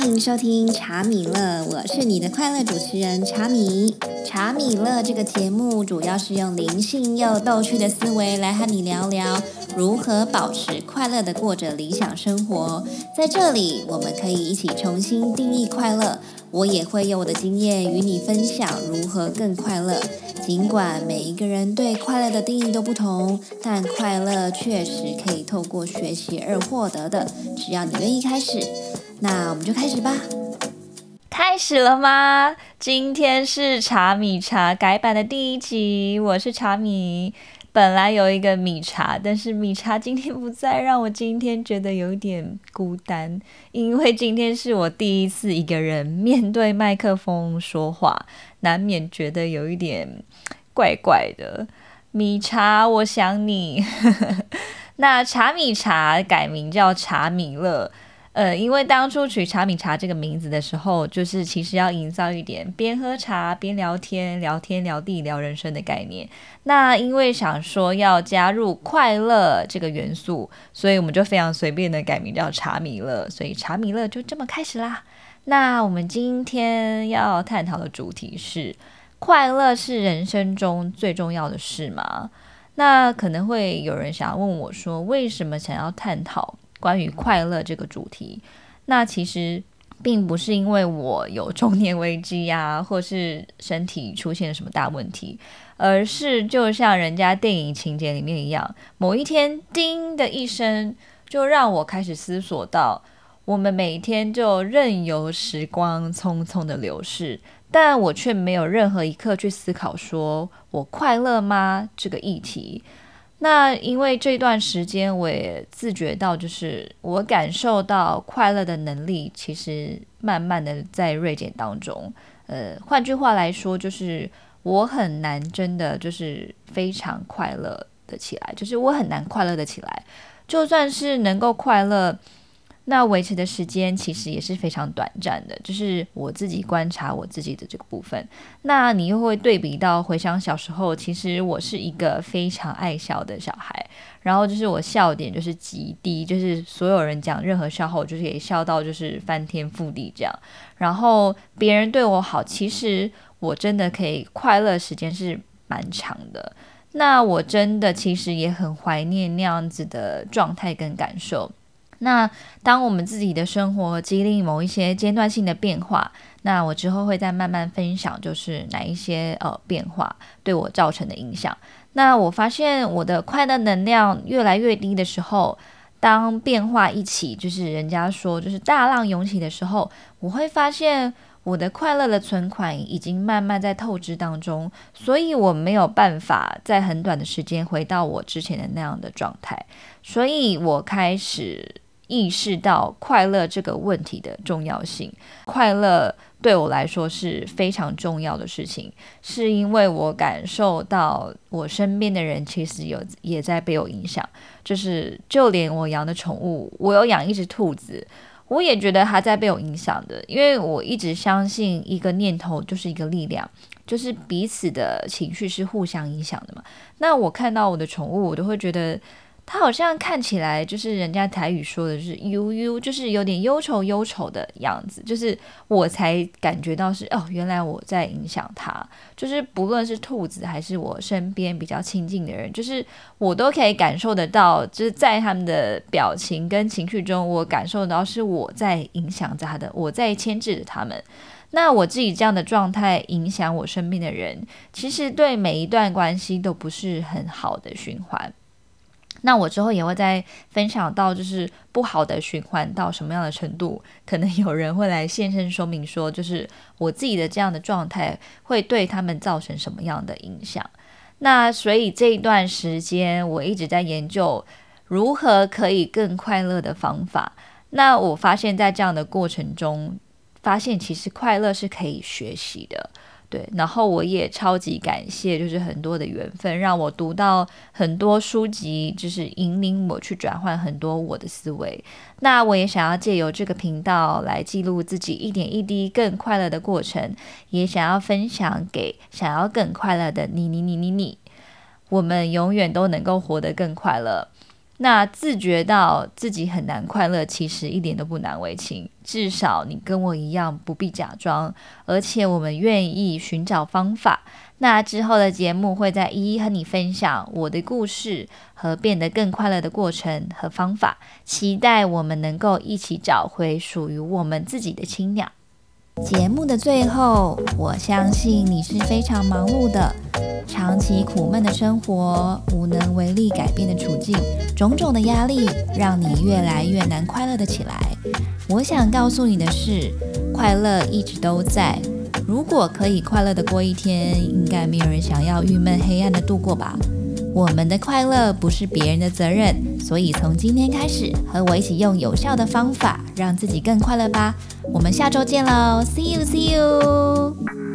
欢迎收听茶米乐，我是你的快乐主持人茶米。茶米乐这个节目主要是用灵性又逗趣的思维来和你聊聊如何保持快乐的过着理想生活。在这里，我们可以一起重新定义快乐。我也会用我的经验与你分享如何更快乐。尽管每一个人对快乐的定义都不同，但快乐确实可以透过学习而获得的。只要你愿意开始，那我们就开始吧。开始了吗？今天是茶米茶改版的第一集，我是茶米。本来有一个米茶，但是米茶今天不在，让我今天觉得有点孤单。因为今天是我第一次一个人面对麦克风说话，难免觉得有一点怪怪的。米茶，我想你。那茶米茶改名叫茶米乐。呃，因为当初取茶米茶这个名字的时候，就是其实要营造一点边喝茶边聊天、聊天聊地聊人生的概念。那因为想说要加入快乐这个元素，所以我们就非常随便的改名叫茶米乐，所以茶米乐就这么开始啦。那我们今天要探讨的主题是：快乐是人生中最重要的事吗？那可能会有人想要问我说，为什么想要探讨？关于快乐这个主题，那其实并不是因为我有中年危机呀，或是身体出现了什么大问题，而是就像人家电影情节里面一样，某一天叮的一声，就让我开始思索到，我们每天就任由时光匆匆的流逝，但我却没有任何一刻去思考说我快乐吗这个议题。那因为这段时间，我也自觉到，就是我感受到快乐的能力，其实慢慢的在锐减当中。呃，换句话来说，就是我很难真的就是非常快乐的起来，就是我很难快乐的起来，就算是能够快乐。那维持的时间其实也是非常短暂的，就是我自己观察我自己的这个部分。那你又会对比到回想小时候，其实我是一个非常爱笑的小孩，然后就是我笑点就是极低，就是所有人讲任何笑话，我就是可以笑到就是翻天覆地这样。然后别人对我好，其实我真的可以快乐时间是蛮长的。那我真的其实也很怀念那样子的状态跟感受。那当我们自己的生活经历某一些阶段性的变化，那我之后会再慢慢分享，就是哪一些呃变化对我造成的影响。那我发现我的快乐能量越来越低的时候，当变化一起，就是人家说就是大浪涌起的时候，我会发现我的快乐的存款已经慢慢在透支当中，所以我没有办法在很短的时间回到我之前的那样的状态，所以我开始。意识到快乐这个问题的重要性，快乐对我来说是非常重要的事情，是因为我感受到我身边的人其实有也在被我影响，就是就连我养的宠物，我有养一只兔子，我也觉得它在被我影响的，因为我一直相信一个念头就是一个力量，就是彼此的情绪是互相影响的嘛。那我看到我的宠物，我都会觉得。他好像看起来就是人家台语说的，是悠悠，就是有点忧愁忧愁的样子。就是我才感觉到是哦，原来我在影响他。就是不论是兔子还是我身边比较亲近的人，就是我都可以感受得到，就是在他们的表情跟情绪中，我感受到是我在影响着他的，我在牵制着他们。那我自己这样的状态影响我身边的人，其实对每一段关系都不是很好的循环。那我之后也会再分享到，就是不好的循环到什么样的程度，可能有人会来现身说明，说就是我自己的这样的状态会对他们造成什么样的影响。那所以这一段时间我一直在研究如何可以更快乐的方法。那我发现，在这样的过程中，发现其实快乐是可以学习的。对，然后我也超级感谢，就是很多的缘分，让我读到很多书籍，就是引领我去转换很多我的思维。那我也想要借由这个频道来记录自己一点一滴更快乐的过程，也想要分享给想要更快乐的你，你，你，你，你。我们永远都能够活得更快乐。那自觉到自己很难快乐，其实一点都不难为情。至少你跟我一样，不必假装，而且我们愿意寻找方法。那之后的节目会再一一和你分享我的故事和变得更快乐的过程和方法。期待我们能够一起找回属于我们自己的青鸟。节目的最后，我相信你是非常忙碌的，长期苦闷的生活，无能为力改变的处境，种种的压力让你越来越难快乐的起来。我想告诉你的是，快乐一直都在。如果可以快乐的过一天，应该没有人想要郁闷黑暗的度过吧。我们的快乐不是别人的责任，所以从今天开始，和我一起用有效的方法，让自己更快乐吧。我们下周见喽，See you, see you。